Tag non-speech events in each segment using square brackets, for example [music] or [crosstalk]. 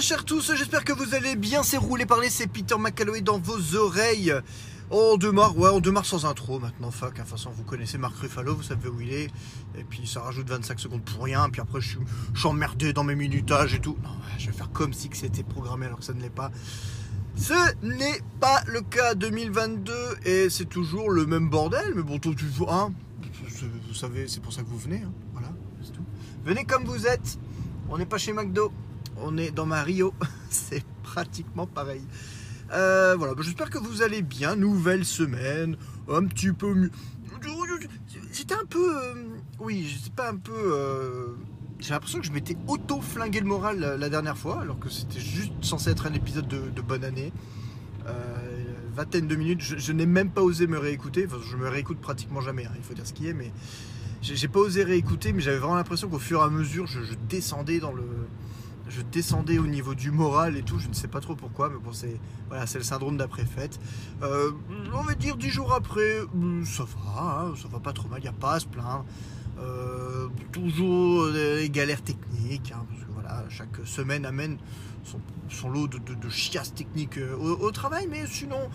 chers tous, j'espère que vous allez bien. C'est roulé parler, c'est Peter McCalloway dans vos oreilles. On démarre, ouais, on démarre sans intro maintenant. Fuck, de toute façon, vous connaissez Marc Ruffalo, vous savez où il est. Et puis ça rajoute 25 secondes pour rien. Puis après, je suis, emmerdé dans mes minutages et tout. Je vais faire comme si c'était programmé alors que ça ne l'est pas. Ce n'est pas le cas 2022 et c'est toujours le même bordel. Mais bon, tout, hein, vous savez, c'est pour ça que vous venez. hein. Voilà, c'est tout. Venez comme vous êtes. On n'est pas chez McDo, on est dans Mario. [laughs] c'est pratiquement pareil. Euh, voilà, bah, j'espère que vous allez bien. Nouvelle semaine, un petit peu mieux. C'était un peu. euh, oui, c'était pas un peu. euh, j'ai l'impression que je m'étais auto-flingué le moral la, dernière fois, alors que c'était juste censé être un épisode de, bonne année. Euh, vingtaine de minutes, je, n'ai même pas osé me réécouter. Enfin, je me réécoute pratiquement jamais, hein, il faut dire ce qui est, mais j'ai pas osé réécouter, mais j'avais vraiment l'impression qu'au fur et à mesure, je descendais dans le. Je descendais au niveau du moral et tout, je ne sais pas trop pourquoi, mais bon, c'est voilà, le syndrome d'après-fête. Euh, on va dire dix jours après, hum, ça va, hein, ça va pas trop mal, il n'y a pas à se plaindre. Euh, toujours des galères techniques, hein, parce que voilà, chaque semaine amène son, lot de, de, de chiasses techniques euh, au, au travail, mais sinon,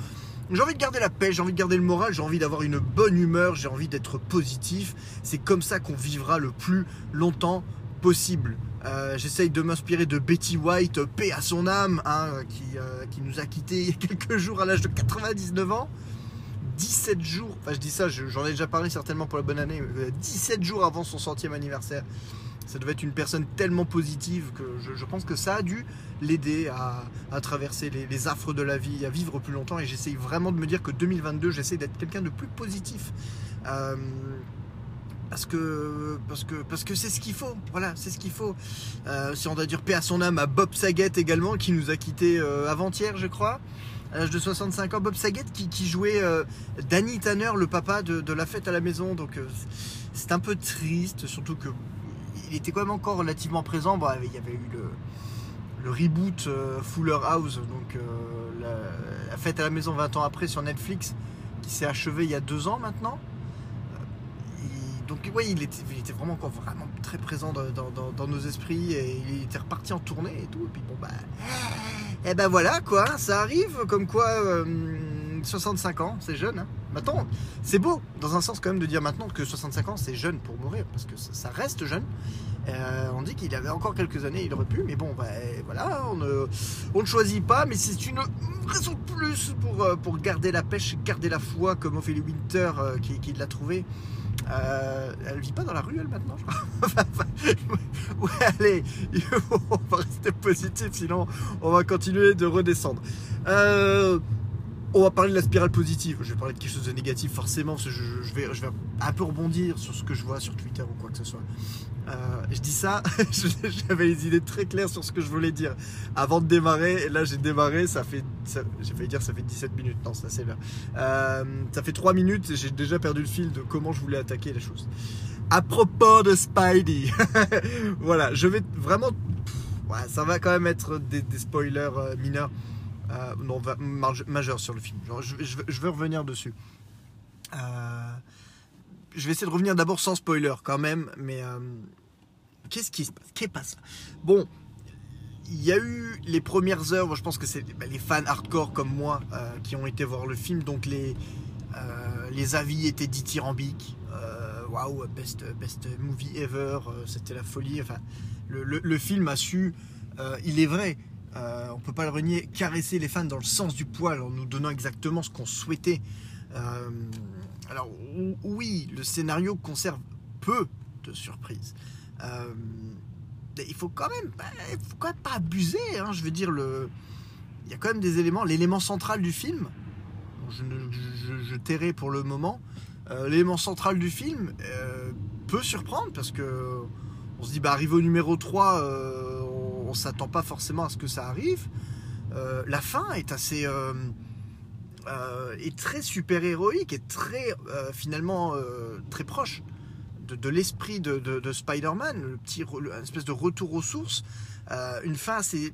j'ai envie de garder la paix, j'ai envie de garder le moral, j'ai envie d'avoir une bonne humeur, j'ai envie d'être positif. C'est comme ça qu'on vivra le plus longtemps possible. Euh, J'essaye de m'inspirer de Betty White, euh, paix à son âme, hein, qui, euh, qui nous a quittés il y a [laughs] quelques jours à l'âge de 99 ans. 17 jours, enfin je dis ça, je- j'en ai déjà parlé certainement pour la bonne année, euh, 17 jours avant son centième anniversaire. Ça devait être une personne tellement positive que je, pense que ça a dû l'aider à, à traverser les, affres de la vie, à vivre plus longtemps. Et j'essaye vraiment de me dire que 2022, j'essaie d'être quelqu'un de plus positif. Parce que parce que parce que c'est ce qu'il faut. Voilà c'est ce qu'il faut. Euh, si on doit dire paix à son âme à Bob Saget également qui nous a quitté euh, avant-hier je crois. À l'âge de 65 ans Bob Saget qui, jouait euh, Danny Tanner le papa de, la fête à la maison. Donc c'est un peu triste surtout que il était quand même encore relativement présent. Il y avait eu le reboot Fuller House donc la, la fête à la maison 20 ans après sur Netflix qui s'est achevé il y a deux ans maintenant donc ouais, il était, vraiment encore vraiment très présent dans, nos esprits et il était reparti en tournée et tout. Et puis bon bah, et ben voilà quoi, ça arrive comme quoi euh, 65 ans, c'est jeune. Hein. Maintenant, c'est beau dans un sens quand même de dire maintenant que 65 ans c'est jeune pour mourir parce que ça, reste jeune. Euh, on dit qu'il avait encore quelques années, il aurait pu, mais bon, bah, voilà, on ne, choisit pas, mais c'est une raison de plus pour, euh, pour garder la pêche, garder la foi, comme Ophélie Winter euh, qui, qui l'a trouvé. Euh, elle vit pas dans la rue, elle, maintenant, je crois. [laughs] [laughs] ouais, allez, [laughs] on va rester positif, sinon on va continuer de redescendre. Euh, on va parler de la spirale positive. Je vais parler de quelque chose de négatif, forcément, parce que je, vais un peu rebondir sur ce que je vois sur Twitter ou quoi que ce soit. Euh, je dis ça, [laughs] j'avais les idées très claires sur ce que je voulais dire avant de démarrer. Et là, j'ai démarré, ça fait, j'ai failli dire ça fait 17 minutes. Non, ça c'est là. Euh, ça fait 3 minutes et j'ai déjà perdu le fil de comment je voulais attaquer les choses. À propos de Spidey, [laughs] voilà, je vais vraiment, ouais, ça va quand même être des, spoilers euh, mineurs, non, majeurs sur le film. Je, je vais revenir dessus. Euh, je vais essayer de revenir d'abord sans spoiler quand même, mais euh, qu'est-ce qui se passe Qu'est-ce qui passe? Bon, il y a eu les premières heures, je pense que c'est bah, les fans hardcore comme moi euh, qui ont été voir le film, donc les, euh, les avis étaient dithyrambiques. Waouh, best, best movie ever, c'était la folie. Enfin, le, le- film a su, il est vrai, on peut pas le renier, caresser les fans dans le sens du poil en nous donnant exactement ce qu'on souhaitait. Alors ou- oui, le scénario conserve peu de surprises. Euh, mais il faut quand même, pas- faut quand même pas abuser. hein, je veux dire, il y a quand même des éléments. L'élément central du film, je, tairai pour le moment. euh, L'élément central du film euh, peut surprendre parce que on se dit, bah, arrivé au numéro 3, euh, on, on s'attend pas forcément à ce que ça arrive. La fin est assez. Euh, est très super héroïque et très euh, finalement euh, très proche de, l'esprit de, de- de Spider-Man, le petit le- une espèce de retour aux sources, une fin assez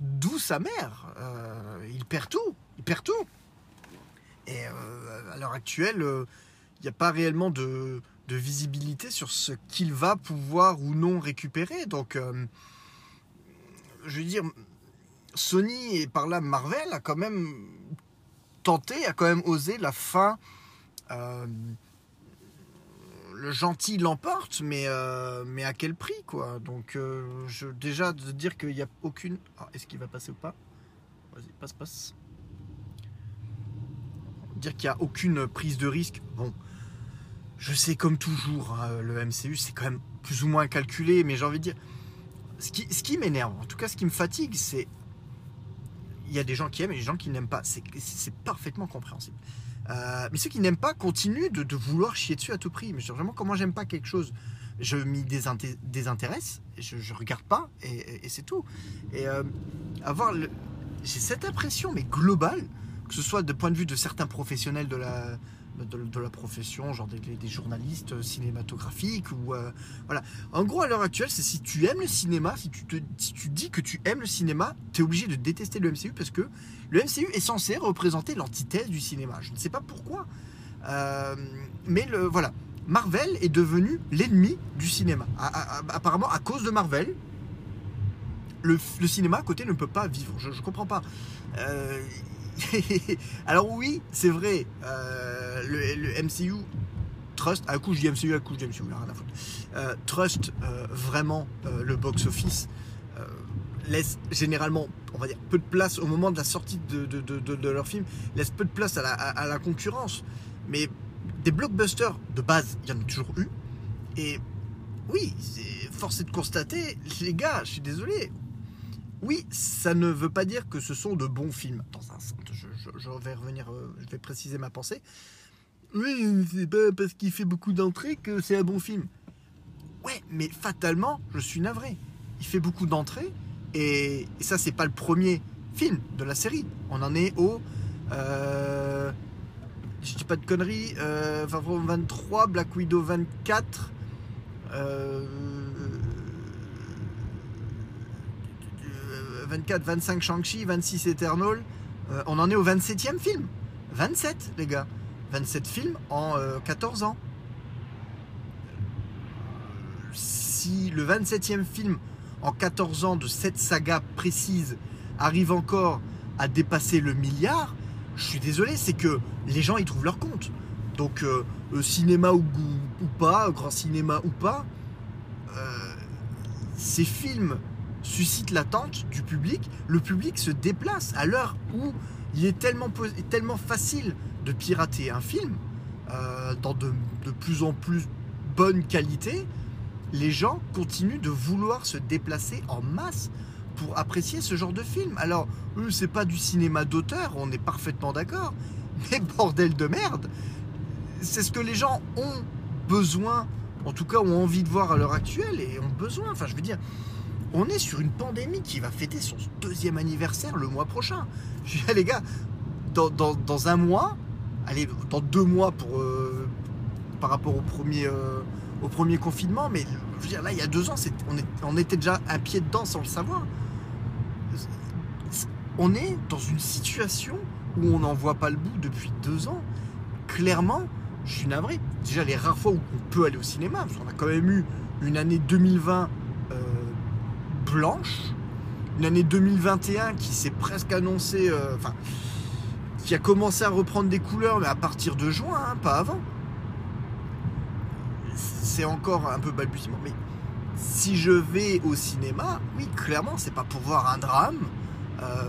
douce amère. Il perd tout, il perd tout. Et à l'heure actuelle, il n'y a pas réellement de, visibilité sur ce qu'il va pouvoir ou non récupérer. Donc je veux dire, Sony et par là Marvel a quand même tenté, a quand même osé la fin. euh, le gentil l'emporte, mais, euh, mais à quel prix, quoi? Donc, euh, je, déjà, de dire qu'il n'y a aucune. Ah, Est-ce qu'il va passer ou pas? Vas-y, passe, passe. Dire qu'il n'y a aucune prise de risque. Bon, je sais comme toujours, hein, le MCU, c'est quand même plus ou moins calculé, mais j'ai envie de dire. Ce qui, ce qui m'énerve, en tout cas, ce qui me fatigue, c'est. Il y a des gens qui aiment et des gens qui n'aiment pas. C'est parfaitement compréhensible. Euh, mais ceux qui n'aiment pas continuent de, vouloir chier dessus à tout prix. Mais je- vraiment, comment j'aime pas quelque chose, je m'y désinté- désintéresse, je, je regarde pas et, c'est tout. Et euh, avoir j'ai cette impression, mais globale, que ce soit de point de vue de certains professionnels de la, de, la profession, genre des, journalistes cinématographiques ou euh, voilà. En gros, à l'heure actuelle, c'est si tu aimes le cinéma, si tu, te, si tu dis que tu aimes le cinéma, tu es obligé de détester le MCU parce que le MCU est censé représenter l'antithèse du cinéma. Je ne sais pas pourquoi. Euh, mais le, voilà. Marvel est devenu l'ennemi du cinéma. Apparemment, à cause de Marvel, le, le cinéma à côté ne peut pas vivre. Je ne comprends pas. Euh, [laughs] alors oui, c'est vrai, euh, le, MCU trust, à coup je dis MCU, à coup je dis MCU, là, rien à foutre. Euh, trust euh, vraiment le box-office laisse généralement, on va dire, peu de place au moment de la sortie de, de, de, leur film, laisse peu de place à la, à- la concurrence. Mais des blockbusters de base, il y en a toujours eu. Et oui, c'est forcé de constater, les gars, je suis désolé. Oui, ça ne veut pas dire que ce sont de bons films. Dans un je, vais revenir, euh, je vais préciser ma pensée. Oui, c'est pas parce qu'il fait beaucoup d'entrées que c'est un bon film. Ouais, mais fatalement, je suis navré. Il fait beaucoup d'entrées et, ça, c'est pas le premier film de la série. On en est au. Euh, je dis pas de conneries. Euh, Far From 23, Black Widow 24. Euh, 24, 25 Shang-Chi, 26 Eternal. Euh, on en est au 27e film. 27, les gars. 27 films en euh, 14 ans. Si le 27e film en 14 ans de cette saga précise arrive encore à dépasser le milliard, je suis désolé, c'est que les gens y trouvent leur compte. Donc, euh, euh, cinéma ou, ou pas, grand cinéma ou pas, euh, ces films suscitent l'attente du public. Le public se déplace à l'heure où il est tellement, tellement facile de pirater un film euh, dans de, de plus en plus bonne qualité. Les gens continuent de vouloir se déplacer en masse pour apprécier ce genre de film. Alors, c'est pas du cinéma d'auteur, on est parfaitement d'accord. [laughs] Mais bordel de merde, c'est ce que les gens ont besoin, en tout cas ont envie de voir à l'heure actuelle et ont besoin. Enfin, je veux dire, on est sur une pandémie qui va fêter son deuxième anniversaire le mois prochain. [laughs] Je dis, les gars, dans, un mois, allez, dans deux mois pour, euh, par rapport au premier, euh, au premier confinement, mais je veux dire, là, il y a deux ans, on, on était déjà un pied dedans sans le savoir. On est dans une situation où on n'en voit pas le bout depuis deux ans. Clairement, je suis navré. Déjà, les rares fois où on peut aller au cinéma, parce qu'on a quand même eu une année 2020 euh, blanche, une année 2021 qui s'est presque annoncée, euh, enfin, qui a commencé à reprendre des couleurs, mais à partir de juin, hein, pas avant. C'est encore un peu balbutiement, mais si je vais au cinéma, oui, clairement, c'est pas pour voir un drame euh,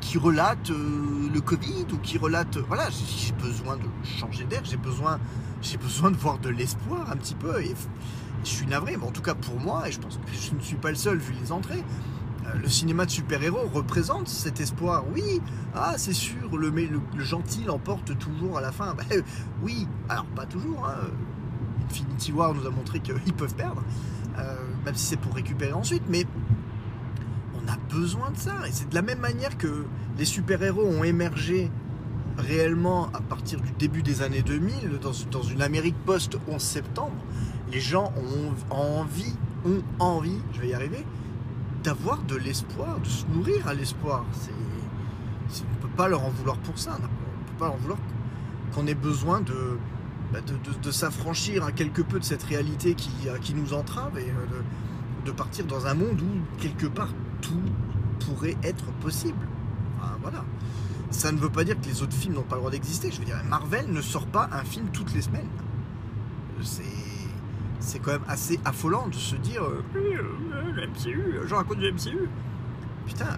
qui relate euh, le Covid ou qui relate, voilà, j'ai besoin de changer d'air, j'ai besoin, j'ai besoin de voir de l'espoir un petit peu. Je suis navré, mais en tout cas pour moi, et je pense que je ne suis pas le seul vu les entrées. euh, Le cinéma de super-héros représente cet espoir. Oui, ah c'est sûr, le, gentil l'emporte toujours à la fin. [laughs] Bah, oui, alors pas toujours. hein. Infinity War nous a montré qu'ils peuvent perdre, euh, même si c'est pour récupérer ensuite. Mais on a besoin de ça. Et c'est de la même manière que les super-héros ont émergé réellement à partir du début des années 2000, dans, dans une Amérique post-11 septembre. Les gens ont envie, ont envie, je vais y arriver, d'avoir de l'espoir, de se nourrir à l'espoir. On ne peut pas leur en vouloir pour ça. On ne peut pas leur en vouloir qu'on ait besoin de, bah, s'affranchir un quelque peu de cette réalité qui, nous entrave et euh, de, partir dans un monde où quelque part tout pourrait être possible. Voilà. Ça ne veut pas dire que les autres films n'ont pas le droit d'exister. Je veux dire, Marvel ne sort pas un film toutes les semaines. C'est c'est quand même assez affolant de se dire euh, euh, MCU, je raconte du MCU. Putain,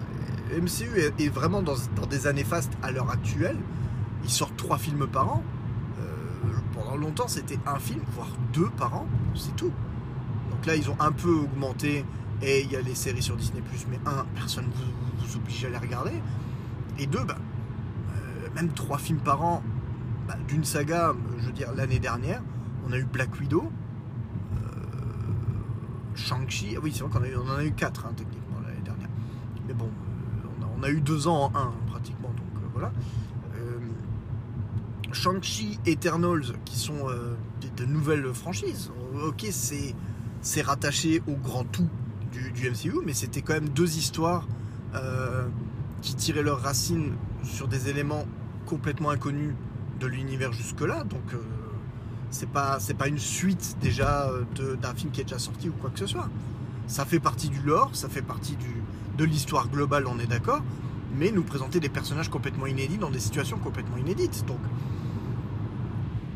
MCU est, est vraiment dans, dans des années fastes à l'heure actuelle. Ils sortent trois films par an. Euh, pendant longtemps, c'était un film, voire deux par an, c'est tout. Donc là, ils ont un peu augmenté et il y a les séries sur Disney+, mais un, personne ne vous, vous oblige à les regarder. Et deux, bah, euh, même trois films par an bah, d'une saga, je veux dire, l'année dernière, on a eu Black Widow, Shang-Chi, ah oui, c'est vrai qu'on on en a eu 4 hein, techniquement l'année dernière. Mais bon, euh, on, a, eu 2 ans en 1 pratiquement, donc euh, voilà. Euh, Shang-Chi, Eternals, qui sont euh, de, nouvelles franchises. Ok, c'est rattaché au grand tout du, MCU, mais c'était quand même deux histoires qui tiraient leurs racines sur des éléments complètement inconnus de l'univers jusque-là. Donc c'est pas c'est pas une suite déjà d'un film qui est déjà sorti ou quoi que ce soit. Ça fait partie du lore, ça fait partie du, de l'histoire globale, on est d'accord, mais nous présenter des personnages complètement inédits dans des situations complètement inédites. Donc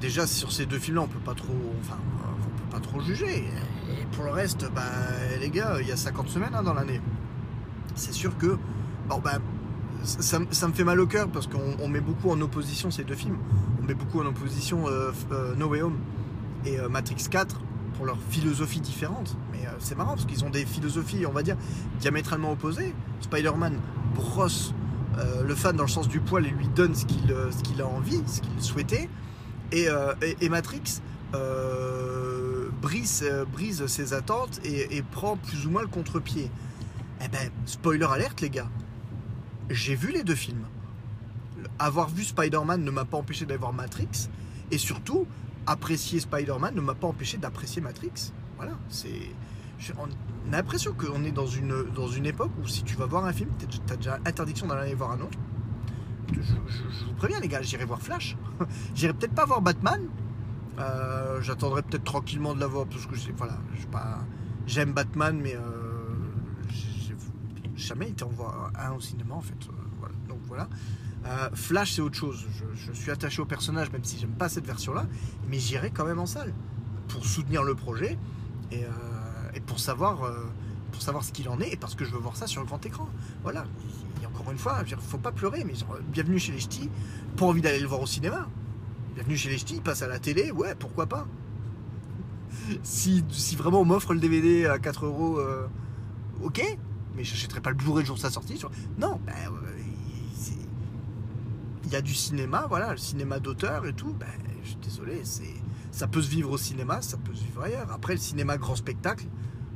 déjà sur ces deux films-là, on peut pas trop, on peut pas trop juger. Et pour le reste, bah les gars, il y a 50 semaines hein, dans l'année. C'est sûr que bon bah ça, me fait mal au cœur parce qu'on met beaucoup en opposition ces deux films. On met beaucoup en opposition euh, euh, No Way Home et euh, Matrix 4 pour leur philosophie différente. Mais euh, c'est marrant parce qu'ils ont des philosophies, on va dire, diamétralement opposées. Spider-Man brosse le fan dans le sens du poil et lui donne ce qu'il qu a envie, ce qu'il souhaitait. Et, Matrix brise, brise ses attentes et, et prend plus ou moins le contre-pied. Eh ben, spoiler alerte les gars j'ai vu les deux films. Avoir vu Spider-Man ne m'a pas empêché d'aller voir Matrix. Et surtout, apprécier Spider-Man ne m'a pas empêché d'apprécier Matrix. Voilà, c'est. On a l'impression qu'on est dans une, dans une époque où si tu vas voir un film, tu as déjà interdiction d'aller voir un autre. Je, je, vous préviens les gars, j'irai voir Flash. [laughs] j'irai peut-être pas voir Batman. Euh, J'attendrai peut-être tranquillement de la voir parce que j'aime Batman, mais euh, jamais été voir un au cinéma en fait. Euh, voilà. Donc voilà. Euh, Flash c'est autre chose. Je, suis attaché au personnage même si j'aime pas cette version là, mais j'irai quand même en salle pour soutenir le projet et, euh, pour savoir pour savoir ce qu'il en est et parce que je veux voir ça sur le grand écran. Voilà. Et encore une fois, il faut pas pleurer, mais genre, bienvenue chez les ch'tis. Pas envie d'aller le voir au cinéma. Bienvenue chez les ch'tis, il passe à la télé, ouais, pourquoi pas. [laughs] Si, si vraiment on m'offre le DVD à 4 euros, ok, mais j'achèterai pas le Blu-ray le jour de sa sortie. Non, ben, il y a du cinéma, voilà, le cinéma d'auteur et tout. Ben, je suis désolé, c'est, ça peut se vivre au cinéma, ça peut se vivre ailleurs. Après, le cinéma grand spectacle,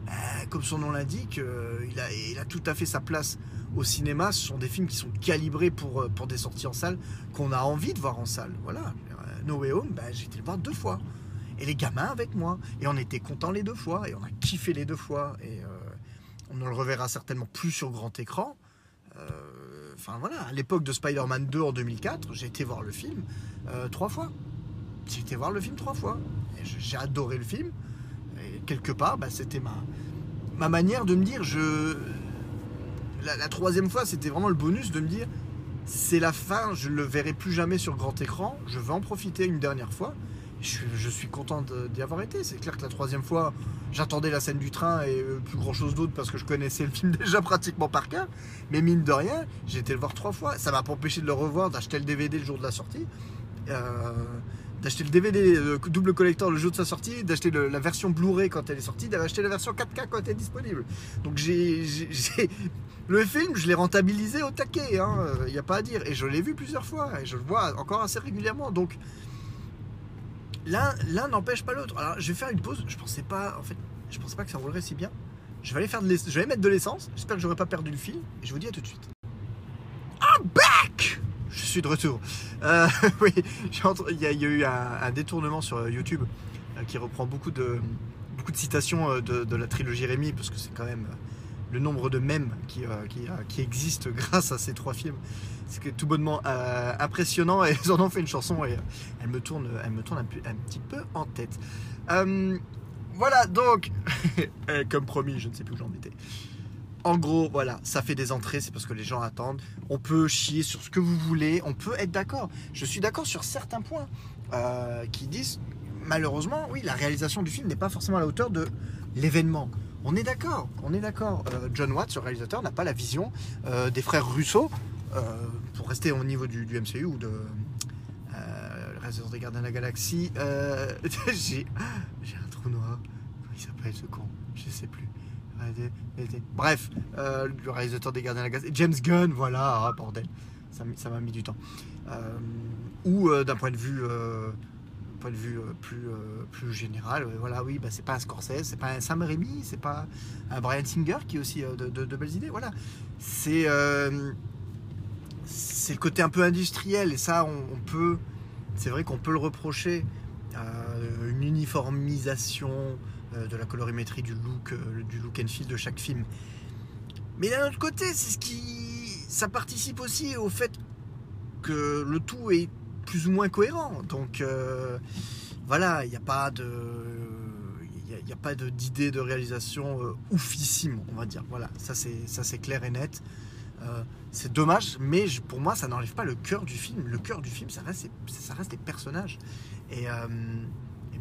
ben, comme son nom l'indique, euh, il, a, tout à fait sa place au cinéma. Ce sont des films qui sont calibrés pour, euh, pour des sorties en salle, qu'on a envie de voir en salle. Voilà, No Way Home, ben, j'ai été le voir deux fois. Et les gamins avec moi. Et on était contents les deux fois. Et on a kiffé les deux fois. Et euh, on ne le reverra certainement plus sur grand écran. Euh, enfin voilà, à l'époque de Spider-Man 2 en 2004, j'ai été voir le film euh, trois fois. J'ai été voir le film trois fois. J'ai adoré le film. Et quelque part, bah, c'était ma, ma manière de me dire, je... La, la troisième fois, c'était vraiment le bonus de me dire, c'est la fin, je ne le verrai plus jamais sur grand écran, je vais en profiter une dernière fois je, suis content d'y avoir été. C'est clair que la troisième fois, j'attendais la scène du train et euh, plus grand chose d'autre parce que je connaissais le film [laughs] déjà pratiquement par cœur. Mais mine de rien, j'ai été le voir trois fois. Ça m'a pas empêché de le revoir, d'acheter le DVD le jour de la sortie. Euh, d'acheter le DVD euh, double collector le jour de sa sortie, d'acheter la version Blu-ray quand elle est sortie, d'acheter la version 4K quand elle est disponible. Donc j'ai [laughs] le film, je l'ai rentabilisé au taquet, il hein, n'y a pas à dire. Et je l'ai vu plusieurs fois et je le vois encore assez régulièrement. Donc l'un n'empêche pas l'autre. Alors, je vais faire une pause. Je pensais pas, en fait, je pensais pas que ça roulerait si bien. Je vais aller faire de je vais mettre de l'essence. J'espère que j'aurai pas perdu le fil. Et je vous dis à tout de suite. I'm back. Je suis de retour. Euh, [laughs] oui, il y, a, eu un, détournement sur YouTube euh, qui reprend beaucoup de beaucoup de citations euh, de, la trilogie Rémi parce que c'est quand même euh, le nombre de mèmes qui, euh, qui existent [laughs] grâce à ces trois films c'est tout bonnement euh, impressionnant et [laughs] ils en ont fait une chanson et elle me tourne, un, petit peu en tête. Euh, voilà, donc, [laughs] eh, comme promis, je ne sais plus où j'en étais. En gros, voilà, ça fait des entrées, c'est parce que les gens attendent. On peut chier sur ce que vous voulez, on peut être d'accord. Je suis d'accord sur certains points euh, qui disent, malheureusement, oui, la réalisation du film n'est pas forcément à la hauteur de l'événement. On est d'accord, on est d'accord. Euh, John Watts, le réalisateur, n'a pas la vision euh, des frères Russo, pour rester au niveau du, MCU ou de le réalisateur des Gardiens de la Galaxie. [laughs] J'ai un trou noir. Il s'appelle ce con? Je sais plus. Bref, euh, le réalisateur des Gardiens de la Galaxie, James Gunn, voilà, ah, bordel, ça m'a mis du temps. Euh, ou euh, d'un point de vue, point de vue plus, plus général, voilà, oui, bah, c'est pas un Scorsese, c'est pas un Sam Raimi, c'est pas un Brian Singer qui a aussi de, belles idées, voilà. C'est le côté un peu industriel et ça, on, peut, c'est vrai qu'on peut le reprocher, une uniformisation euh, de la colorimétrie, du look, euh, du look and feel de chaque film. Mais d'un autre côté, c'est ce qui, ça participe aussi au fait que le tout est plus ou moins cohérent. Donc euh, voilà, il n'y a pas de, il n'y a, pas d'idée de réalisation oufissime, on va dire. Voilà, ça c'est clair et net. c'est dommage, mais pour moi, ça n'enlève pas le cœur du film. Le cœur du film, ça reste, ça reste les personnages. Et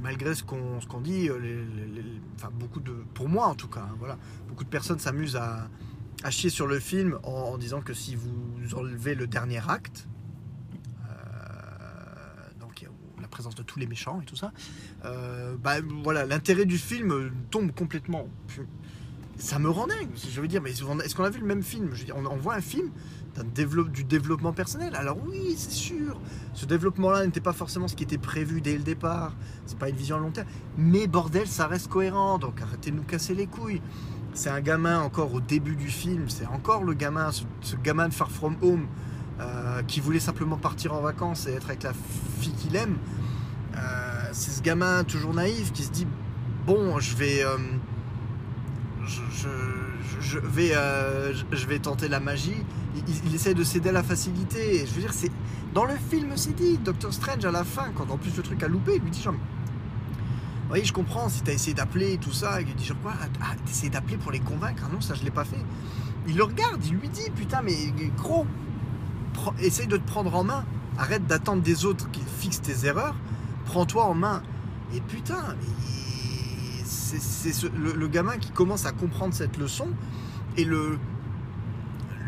malgré ce qu'on qu'on dit, euh, enfin, beaucoup de, pour moi en tout cas, hein, voilà, beaucoup de personnes s'amusent à, à, chier sur le film en, disant que si vous enlevez le dernier acte, euh, donc la présence de tous les méchants et tout ça, euh, bah, voilà, l'intérêt du film tombe complètement. Ça me rend dingue. Je veux dire, mais est-ce qu'on a vu le même film? Je veux dire, on voit un film du développement personnel. Alors oui, c'est sûr, ce développement-là n'était pas forcément ce qui était prévu dès le départ. C'est pas une vision à long terme. Mais bordel, ça reste cohérent. Donc arrêtez de nous casser les couilles. C'est un gamin encore au début du film. C'est encore le gamin, ce, gamin de Far From Home, euh, qui voulait simplement partir en vacances et être avec la fille qu'il aime. Euh, c'est ce gamin toujours naïf qui se dit bon, je vais, euh, je, vais, je vais tenter la magie il, essaie de céder à la facilité. je veux dire, c'est dans le film, c'est dit. Doctor Strange à la fin, quand en plus le truc a loupé, il lui dit genre, vous voyez, je comprends si t'as essayé d'appeler et tout ça. il lui dit genre quoi Ah, t'as essayé d'appeler pour les convaincre? Ah non, ça je l'ai pas fait. Il le regarde, il lui dit putain, mais gros, essaye de te prendre en main. Arrête d'attendre des autres qui fixent tes erreurs. Prends-toi en main. Et putain, c'est le, gamin qui commence à comprendre cette leçon. Et le,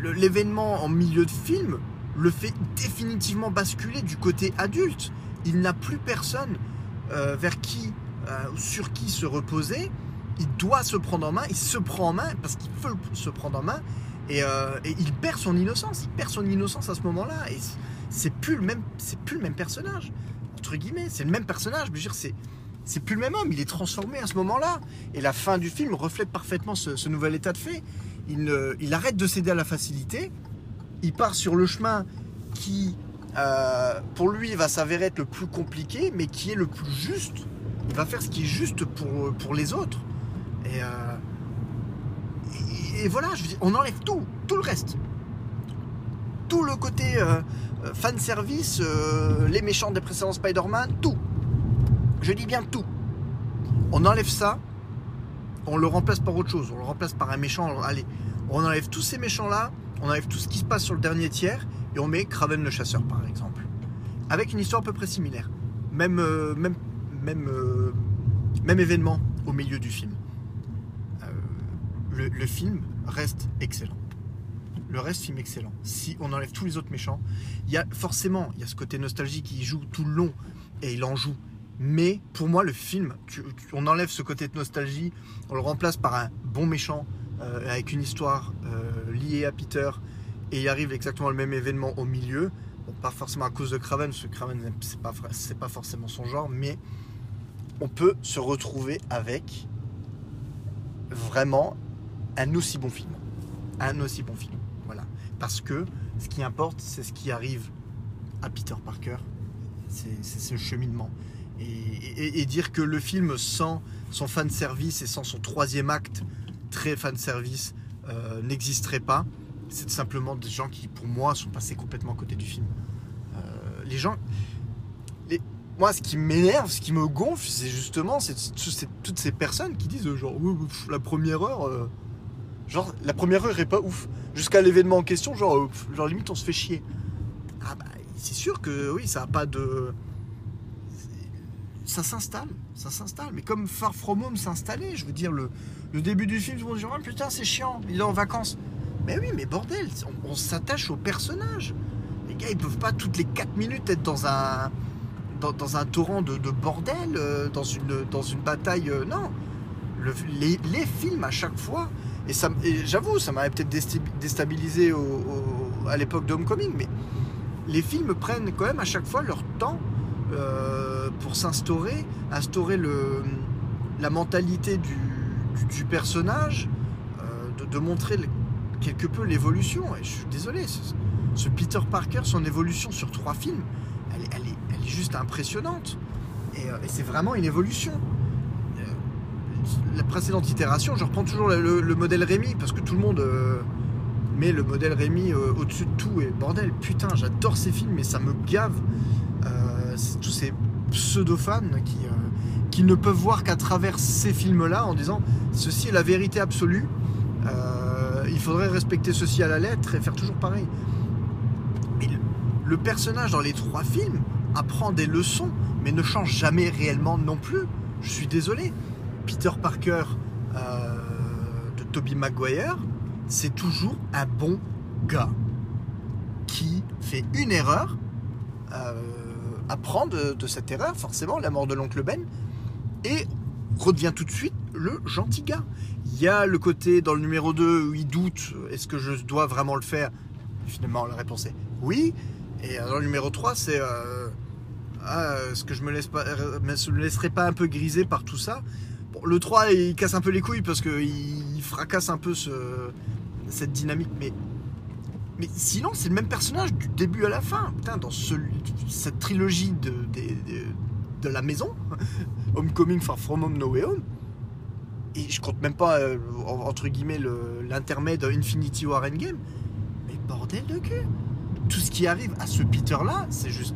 l'événement en milieu de film le fait définitivement basculer du côté adulte. Il n'a plus personne euh, vers qui, euh, sur qui se reposer. Il doit se prendre en main. Il se prend en main parce qu'il veut se prendre en main. Euh, et, il perd son innocence. Il perd son innocence à ce moment-là. Et c'est plus c'est plus le même personnage C'est le même personnage. Je veux dire, c'est plus le même homme. Il est transformé à ce moment-là. Et la fin du film reflète parfaitement ce, nouvel état de fait il, arrête de céder à la facilité, il part sur le chemin qui, euh, pour lui, va s'avérer être le plus compliqué, mais qui est le plus juste. Il va faire ce qui est juste pour, les autres. Et, euh, voilà, je on enlève tout, tout le reste. Tout le côté euh, fan service, les méchants des précédents Spider-Man, tout. Je dis bien tout. On enlève ça, on le remplace par autre chose. On le remplace par un méchant. Allez, on enlève tous ces méchants-là, on enlève tout ce qui se passe sur le dernier tiers et on met Kraven le chasseur, par exemple. Avec une histoire à peu près similaire. Même, euh, euh, événement au milieu du film. Euh, le, film reste excellent. Le reste film excellent. Si on enlève tous les autres méchants, il y a forcément il y a ce côté nostalgie qui joue tout le long et il en joue mais pour moi, le film, on enlève ce côté de nostalgie, on le remplace par un bon méchant euh, avec une histoire euh, liée à Peter, et il arrive exactement le même événement au milieu. pas forcément à cause de Craven, parce que Craven, c'est pas, pas forcément son genre, mais on peut se retrouver avec vraiment un aussi bon film. Un aussi bon film. Parce que ce qui importe, c'est ce qui arrive à Peter Parker. C'est ce cheminement. Et, dire que le film sans son fan service et sans son troisième acte très fan service euh, n'existerait pas, c'est simplement des gens qui, pour moi, sont passés complètement à côté du film. Euh, les gens, moi, ce qui m'énerve, ce qui me gonfle, c'est justement toutes ces personnes qui disent genre pff, la première heure, euh, genre la première heure est pas ouf. Jusqu'à l'événement en question, genre, euh, genre limite on se fait chier. Ah bah c'est sûr que oui, ça a pas de, ça s'installe, ça s'installe. Mais comme Far From Home s'installait, je veux dire le, le début du film, tout le monde dit oh, putain c'est chiant, il est en vacances. Mais oui, mais bordel, on, s'attache aux personnages. Les gars, ils peuvent pas toutes les 4 minutes être dans un dans, dans un torrent de, de bordel, euh, dans, une, dans une bataille. euh, non. Le- les, les films à chaque fois, et, j'avoue, ça m'avait peut-être déstabilisé à l'époque de Homecoming, mais les films prennent quand même à chaque fois leur temps euh, pour s'instaurer, instaurer la mentalité du, personnage, euh, de, montrer quelque peu l'évolution. Et je suis désolé, ce, Peter Parker, son évolution sur trois films, elle, est- juste impressionnante. Euh, et c'est vraiment une évolution. La précédente itération, je reprends toujours le, le- le modèle Rémi, parce que tout le monde euh, met le modèle Rémi euh, au-dessus de tout. Et bordel, putain, j'adore ces films, mais ça me gave. Euh, tous ces pseudo-fans qui, qui ne peuvent voir qu'à travers ces films-là en disant ceci est la vérité absolue. Il faudrait respecter ceci à la lettre et faire toujours pareil. Le personnage dans les trois films apprend des leçons, mais ne change jamais réellement non plus. Je suis désolé. Peter Parker euh, de Tobey Maguire, c'est toujours un bon gars qui fait une erreur, euh, apprend de, cette erreur, forcément, la mort de l'oncle Ben, et redevient tout de suite le gentil gars. Il y a le côté dans le numéro 2 où il doute, est-ce que je dois vraiment le faire? Finalement, la réponse est oui. Et euh, dans le numéro 3, c'est ah, est-ce que je me me laisserai pas un peu griser par tout ça? Le 3, il casse un peu les couilles parce qu'il il fracasse un peu ce, cette dynamique, mais sinon, c'est le même personnage du début à la fin. Putain, dans ce- cette trilogie de, de la maison, [laughs] Homecoming, Far From Home, No Way Home, et je compte même pas, euh, en- entre guillemets, le- l'intermède Infinity War Endgame, mais bordel de cul Tout ce qui arrive à ce Peter-là, c'est juste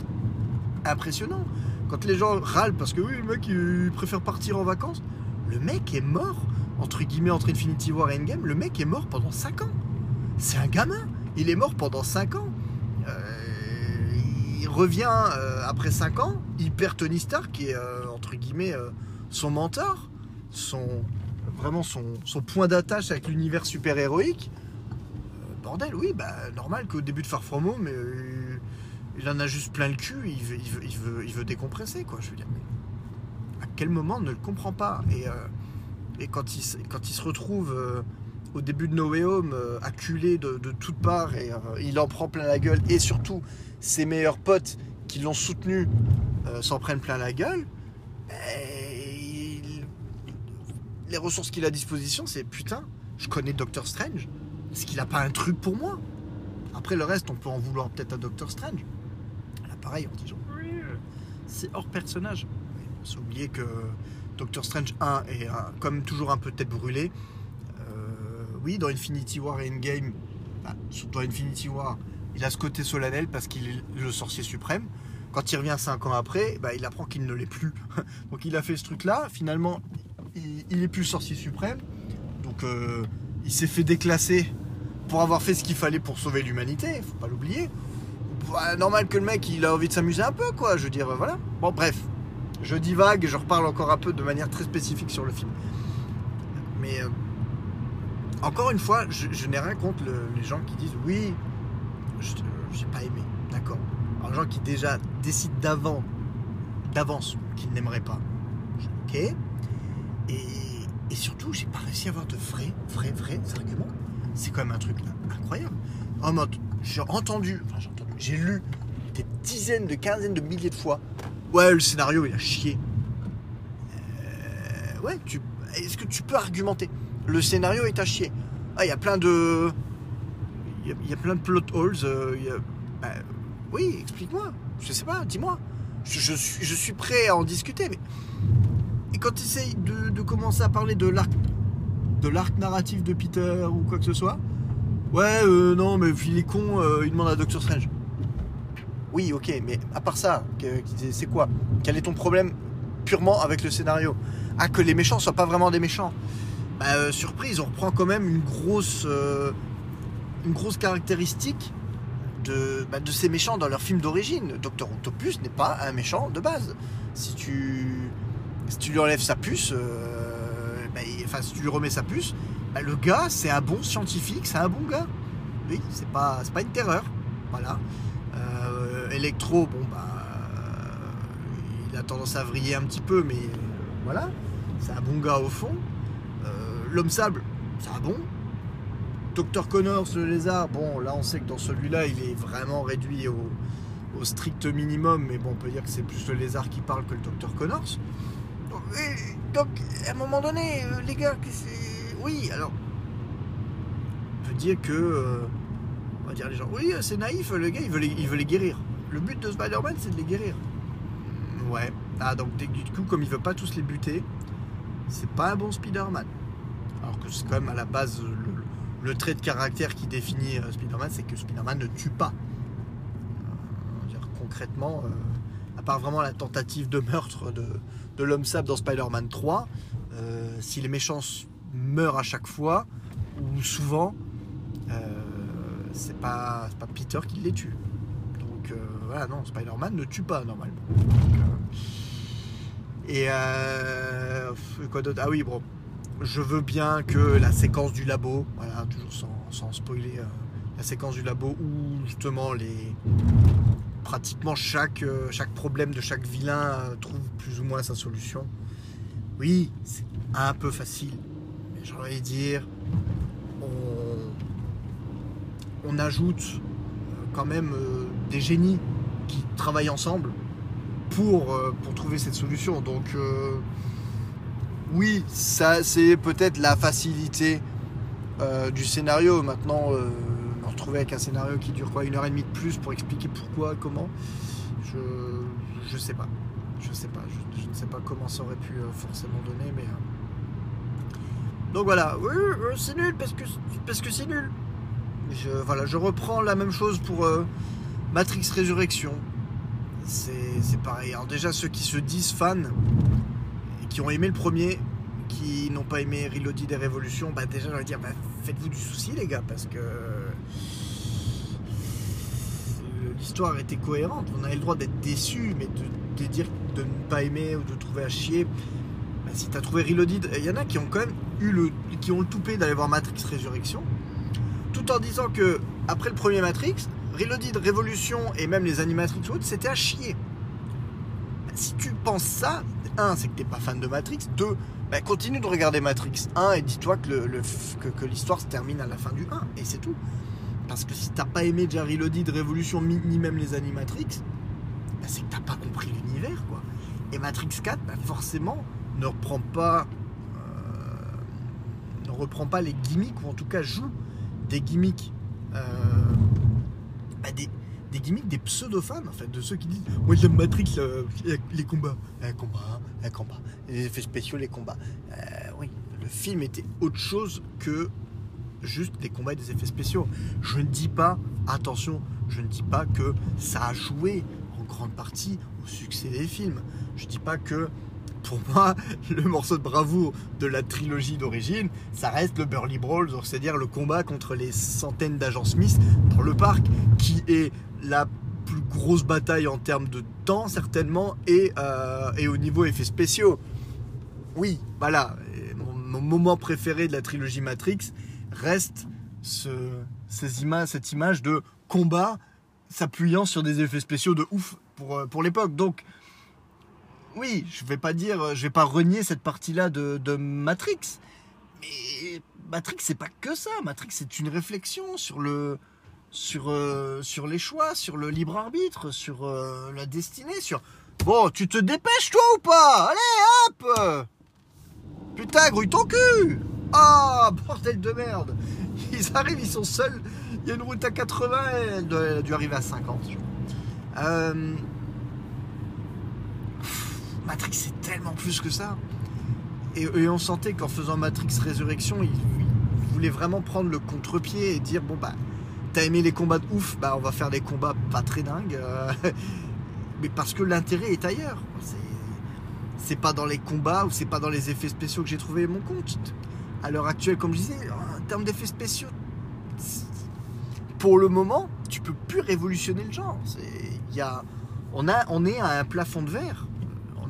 impressionnant. Quand les gens râlent parce que oui, le mec, il préfère partir en vacances, le mec est mort, entre guillemets, entre Infinity War et Endgame, le mec est mort pendant 5 ans. C'est un gamin. Il est mort pendant 5 ans. Euh, il revient euh, après 5 ans. Il perd Tony Stark, qui est euh, entre guillemets son mentor, son, vraiment son, point d'attache avec l'univers super-héroïque. Bordel, oui, bah, normal qu'au début de Far From Home, euh, il en a juste plein le cul. Il veut, il veut, décompresser, quoi. Je veux dire, mais quel moment ne le comprend pas Et, euh, quand, il, se- retrouve. euh, au début de No Way Home, euh, acculé de, toutes parts, et il en prend plein la gueule, et surtout ses meilleurs potes qui l'ont soutenu s'en prennent plein la gueule. Les ressources qu'il a à disposition, c'est putain, je connais Doctor Strange, est-ce qu'il a pas un truc pour moi Après le reste, on peut en vouloir peut-être à Doctor Strange. Là, pareil, on dit genre, c'est hors personnage. S'est oublié que Doctor Strange 1 est comme toujours un peu tête brûlée. Euh, oui, dans Infinity War et Endgame, bah, dans Infinity War, il a ce côté solennel parce qu'il est le sorcier suprême. Quand il revient 5 ans après, bah, il apprend qu'il ne l'est plus. [laughs] Donc il a fait ce truc-là. Finalement, il, il est plus le sorcier suprême. Donc euh, il s'est fait déclasser pour avoir fait ce qu'il fallait pour sauver l'humanité. Faut pas l'oublier. Bah, normal que le mec, il a envie de s'amuser un peu, quoi. Je veux dire, voilà. Bon, bref. Je divague et je reparle encore un peu de manière très spécifique sur le film. Mais euh, encore une fois, je, n'ai rien contre le- les gens qui disent oui, je j'ai pas aimé, d'accord. Alors les gens qui déjà décident d'avant, d'avance qu'ils n'aimeraient pas, ok. Et, et surtout, j'ai pas réussi à avoir de vrais, vrais, vrais arguments. C'est quand même un truc incroyable. En mode, j'ai entendu, enfin j'ai entendu, j'ai lu des dizaines, de quinzaines de milliers de fois. Ouais, le scénario il a chié. Euh, ouais, tu, est-ce que tu peux argumenter? Le scénario est à chier. Ah, il y a plein de. Il y a, plein de plot holes. euh, bah, oui, explique-moi. Je sais pas, dis-moi. Je, suis, prêt à en discuter. Et quand tu essayes de, de commencer à parler de l'arc de l'arc narratif de Peter ou quoi que ce soit, ouais, euh, non, mais il est con, euh, il demande à Doctor Strange. Oui, ok, mais à part ça, c'est quoi? Quel est ton problème purement avec le scénario? Ah, que les méchants soient pas vraiment des méchants. Bah, euh, surprise, on reprend quand même une grosse, euh, caractéristique de, bah, de ces méchants dans leur film d'origine. Docteur Octopus n'est pas un méchant de base. Si tu, si lui enlèves sa puce, euh, bah, enfin si tu lui remets sa puce, bah, le gars c'est un bon scientifique, c'est un bon gars. Oui, c'est pas, pas une terreur. Voilà. Euh, Electro, bon bah, il a tendance à vriller un petit peu, mais euh, voilà, c'est un bon gars au fond. Euh, L'homme sable, c'est un bon. Dr Connors, le lézard, bon là on sait que dans celui-là il est vraiment réduit au, strict minimum, mais bon on peut dire que c'est plus le lézard qui parle que le Dr Connors. Donc, à un moment donné, euh, les gars, oui, alors on peut dire que euh, on va dire les gens, oui c'est naïf, le gars il veut les guérir. Le but de Spider-Man c'est de les guérir. Ouais. Ah donc du coup comme il veut pas tous les buter, c'est pas un bon Spider-Man. Alors que c'est quand même à la base le, trait de caractère qui définit euh, Spider-Man, c'est que Spider-Man ne tue pas. Euh, concrètement, euh, à part vraiment la tentative de meurtre de, l'homme sable dans Spider-Man 3, euh, si les méchants meurent à chaque fois, ou souvent, c'est pas, pas Peter qui les tue. Donc voilà, non, Spider-Man ne tue pas normalement. Euh, et euh, quoi d'autre? Ah oui, bon, je veux bien que la séquence du labo, voilà, toujours sans, spoiler, euh, la séquence du labo où justement les pratiquement chaque, chaque problème de chaque vilain trouve plus ou moins sa solution. Oui, c'est un peu facile, mais de dire, on, on ajoute quand même des génies qui travaillent ensemble pour, euh, pour trouver cette solution. Donc euh, oui, ça c'est peut-être la facilité euh, du scénario. Maintenant, me retrouver avec un scénario qui dure quoi une heure et demie de plus pour expliquer pourquoi, comment, je je sais pas, je sais pas, je, ne sais pas comment ça aurait pu forcément donner, mais donc voilà, oui, c'est nul parce que parce que c'est nul. Je voilà, je reprends la même chose pour Matrix Résurrection. C'est pareil. Alors déjà ceux qui se disent fans et qui ont aimé le premier, qui n'ont pas aimé Reloaded et Révolution, bah déjà je vais dire bah, faites-vous du souci les gars parce que l'histoire était cohérente. On avait le droit d'être déçu, mais de, dire de ne pas aimer ou de trouver à chier. Bah, si t'as trouvé Reloaded, il y en a qui ont quand même eu le, qui ont le toupet d'aller voir Matrix Résurrection, tout en disant que après le premier Matrix, Reloaded, Révolution et même les Animatrix ou autres, c'était à chier. Bah, si tu penses ça, un, c'est que t'es pas fan de Matrix. Deux, bah, continue de regarder Matrix 1 et dis-toi que, le, que, l'histoire se termine à la fin du 1 et c'est tout. Parce que si t'as pas aimé déjà Reloaded, Révolution, ni même les Animatrix, bah, c'est que t'as pas compris l'univers quoi. Et Matrix 4, bah, forcément, ne reprend pas, euh, reprend pas les gimmicks ou en tout cas joue des gimmicks, euh, bah, des, des gimmicks des pseudo-fans en fait, de ceux qui disent Moi j'aime Matrix, euh, les combats, les combats, les combats, les effets spéciaux, les combats. Euh, oui, le film était autre chose que juste des combats et des effets spéciaux. Je ne dis pas, attention, je ne dis pas que ça a joué en grande partie au succès des films. Je dis pas que pour moi, [laughs] le morceau de bravoure de la trilogie d'origine, ça reste le Burly Brawl, c'est-à-dire le combat contre les centaines d'agents Smith dans le parc, qui est la plus grosse bataille en termes de temps certainement et, euh, et au niveau effets spéciaux. Oui, voilà, mon, moment préféré de la trilogie Matrix reste ce, cette image de combat s'appuyant sur des effets spéciaux de ouf pour, euh, pour l'époque. Donc, oui, je vais pas dire, je vais pas renier cette partie-là de, Matrix, mais Matrix c'est pas que ça. Matrix c'est une réflexion sur le, sur, euh, les choix, sur le libre arbitre, sur euh, la destinée, sur. Bon, tu te dépêches toi ou pas? Allez, hop Putain, grouille ton cul Ah, bordel de merde [laughs] Ils arrivent, ils sont seuls. Il y a une route à 80, elle, doit- elle a dû arriver à 50. je crois. Euh, Matrix c'est tellement plus que ça. Et, on sentait qu'en faisant Matrix Résurrection, il, voulait vraiment prendre le contre-pied et dire bon bah T'as aimé les combats de ouf Bah, on va faire des combats pas très dingues. euh, [laughs] mais parce que l'intérêt est ailleurs. C'est- pas dans les combats ou c'est pas dans les effets spéciaux que j'ai trouvé mon compte. À l'heure actuelle, comme je disais, en termes d'effets spéciaux, pour le moment, tu peux plus révolutionner le genre. Y a, on est à un plafond de verre.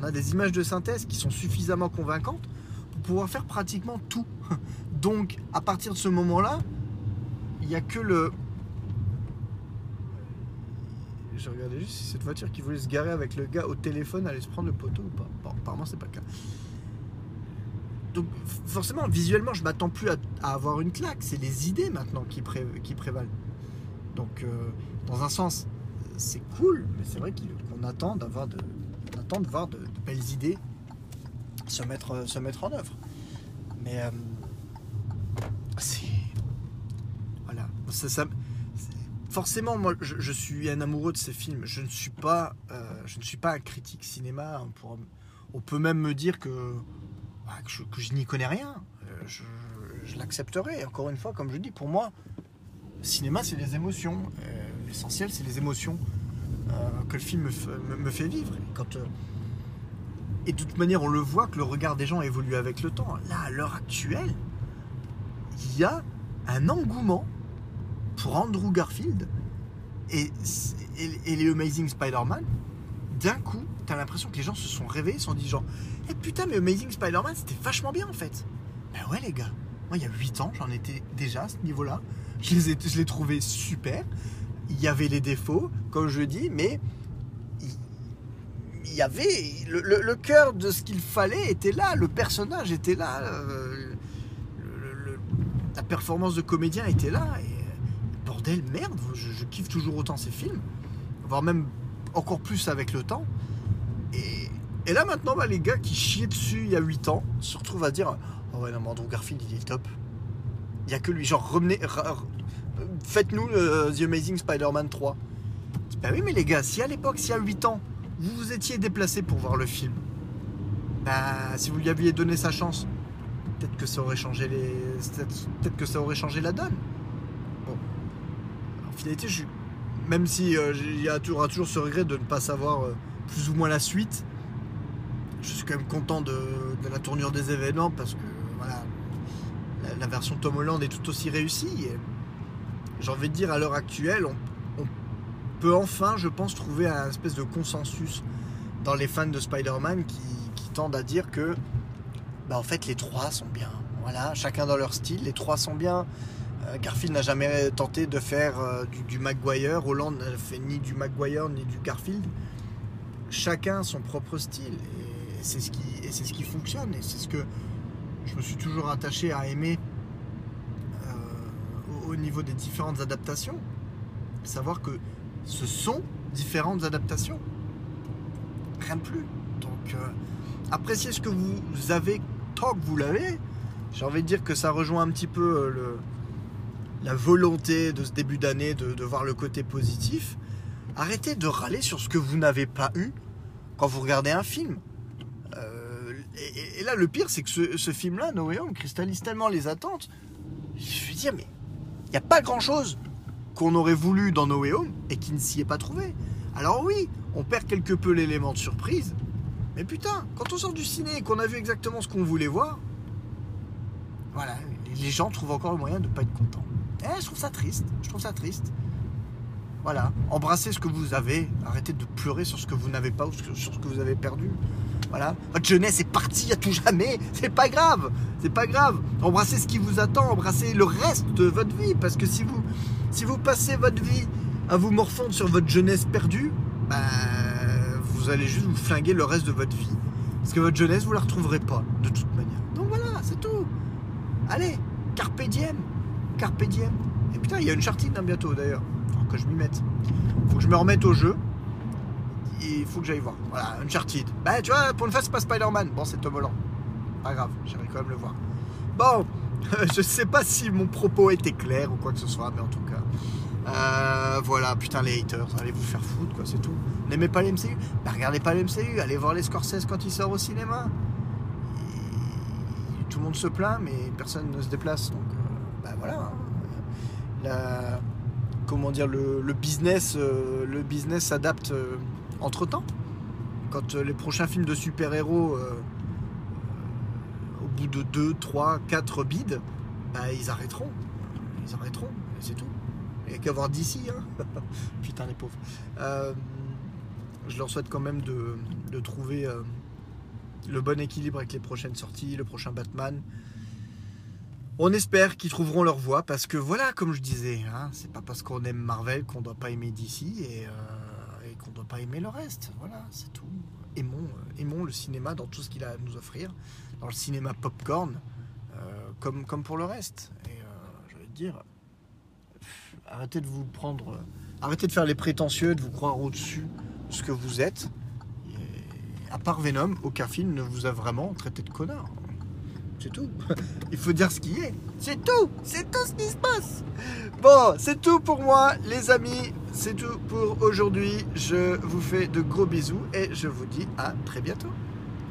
On a des images de synthèse qui sont suffisamment convaincantes pour pouvoir faire pratiquement tout. [laughs] Donc, à partir de ce moment-là, il n'y a que le. Je regardais juste si cette voiture qui voulait se garer avec le gars au téléphone allait se prendre le poteau ou pas. Bon, apparemment, c'est pas le cas. Donc, forcément, visuellement, je m'attends plus à, avoir une claque. C'est les idées maintenant qui, pré- qui prévalent. Donc, euh, dans un sens, c'est cool, mais c'est vrai qu'on attend d'avoir de, on attend de voir de belles idées se mettre, se mettre en œuvre. Mais euh, c'est voilà, ça, forcément, moi, je, suis un amoureux de ces films. Je ne suis pas, euh, un critique cinéma. On, peut même me dire que, bah, je, n'y connais rien. Euh, je l'accepterai. Encore une fois, comme je dis, pour moi, cinéma, c'est les émotions. Euh, L'essentiel, c'est les émotions euh, que le film me, fait vivre. Quand, euh, et de toute manière, on le voit que le regard des gens évolue avec le temps. Là, à l'heure actuelle, il y a un engouement pour Andrew Garfield et, les Amazing Spider-Man. D'un coup, t'as l'impression que les gens se sont réveillés, se sont dit genre, eh putain, mais Amazing Spider-Man, c'était vachement bien en fait. Ben ouais, les gars. Moi, il y a 8 ans, j'en étais déjà à ce niveau-là. Je les ai, je l'ai trouvé super. Il y avait les défauts, comme je dis, mais il y avait le, cœur de ce qu'il fallait était là, le personnage était là, euh, la performance de comédien était là. Et bordel, merde, je, kiffe toujours autant ces films, voire même encore plus avec le temps. Et, là maintenant, bah, les gars qui chiaient dessus il y a 8 ans se retrouvent à dire Oh ouais, non, Andrew Garfield, il est top. Il n'y a que lui. Genre, faites-nous le The Amazing Spider-Man 3. Bah oui, mais les gars, si à l'époque, si à 8 ans, vous vous étiez déplacé pour voir le film, bah si vous lui aviez donné sa chance, peut-être que ça aurait changé les. Peut-être que ça aurait changé la donne. Bon. En finalité, même si euh, il y a toujours, ce regret de ne pas savoir euh, plus ou moins la suite, je suis quand même content de, la tournure des événements parce que voilà, la, version Tom Holland est tout aussi réussie. J'ai envie de dire à l'heure actuelle, on peut enfin, je pense, trouver un espèce de consensus dans les fans de Spider-Man qui, tendent à dire que bah, en fait les trois sont bien. Voilà, chacun dans leur style, les trois sont bien. Euh, Garfield n'a jamais tenté de faire euh, du, du Maguire, Holland n'a fait ni du Maguire ni du Garfield. Chacun son propre style et c'est ce qui, et c'est ce qui fonctionne et c'est ce que je me suis toujours attaché à aimer euh, au niveau des différentes adaptations. Savoir que ce sont différentes adaptations. Rien de plus. Donc, euh, appréciez ce que vous avez tant que vous l'avez. J'ai envie de dire que ça rejoint un petit peu euh, le, la volonté de ce début d'année de, voir le côté positif. Arrêtez de râler sur ce que vous n'avez pas eu quand vous regardez un film. Euh, et, là, le pire, c'est que ce, film-là, No Way Home, cristallise tellement les attentes. Je veux dire, mais il n'y a pas grand-chose qu'on aurait voulu dans No Way Home et qui ne s'y est pas trouvé. Alors oui, on perd quelque peu l'élément de surprise. Mais putain, quand on sort du ciné et qu'on a vu exactement ce qu'on voulait voir, voilà, les gens trouvent encore le moyen de ne pas être contents. Eh, je trouve ça triste. Je trouve ça triste. Voilà, embrassez ce que vous avez. Arrêtez de pleurer sur ce que vous n'avez pas ou sur ce que vous avez perdu. Voilà, votre jeunesse est partie à tout jamais. [laughs] C'est pas grave. C'est pas grave. Embrassez ce qui vous attend. Embrassez le reste de votre vie. Parce que si vous, si vous passez votre vie à vous morfondre sur votre jeunesse perdue, bah, vous allez juste vous flinguer le reste de votre vie. Parce que votre jeunesse, vous la retrouverez pas, de toute manière. Donc voilà, c'est tout. Allez, carpe diem. Carpe diem. Et putain, il y a une chartine hein, bientôt d'ailleurs. Faut que je m'y mette. Faut que je me remette au jeu. Il faut que j'aille voir. Voilà, Uncharted. Bah, tu vois, pour une fois, c'est pas Spider-Man. Bon, c'est Tom Holland. Pas grave, j'irai quand même le voir. Bon, [laughs] je sais pas si mon propos était clair ou quoi que ce soit, mais en tout cas. euh, voilà, putain, les haters, allez vous faire foutre, quoi, c'est tout. N'aimez pas les MCU Bah, regardez pas les MCU, allez voir les Scorsese quand ils sortent au cinéma. Tout le monde se plaint, mais personne ne se déplace, donc euh, bah voilà. hein. Comment dire, le, business, euh, le business s'adapte entre temps. Quand les prochains films de super-héros, de 2, 3, 4 bids, bah, ils arrêteront. Ils arrêteront, c'est tout. Il n'y a qu'à voir d'ici, hein. [laughs] Putain, les pauvres. je leur souhaite quand même de, trouver le bon équilibre avec les prochaines sorties, le prochain Batman. On espère qu'ils trouveront leur voie parce que voilà, comme je disais, hein, c'est pas parce qu'on aime Marvel qu'on doit pas aimer DC et, euh, et qu'on doit pas aimer le reste. Voilà, c'est tout. Aimons, euh, aimons le cinéma dans tout ce qu'il a à nous offrir, dans le cinéma popcorn, euh, comme, pour le reste. Et je vais te dire, arrêtez de vous prendre, arrêtez de faire les prétentieux, de vous croire au-dessus de ce que vous êtes à part Venom, aucun film ne vous a vraiment traité de connard. C'est tout. [laughs] Il faut dire ce qui est. C'est tout. C'est tout ce qui se passe. Bon, c'est tout pour moi, les amis. C'est tout pour aujourd'hui. Je vous fais de gros bisous et je vous dis à très bientôt.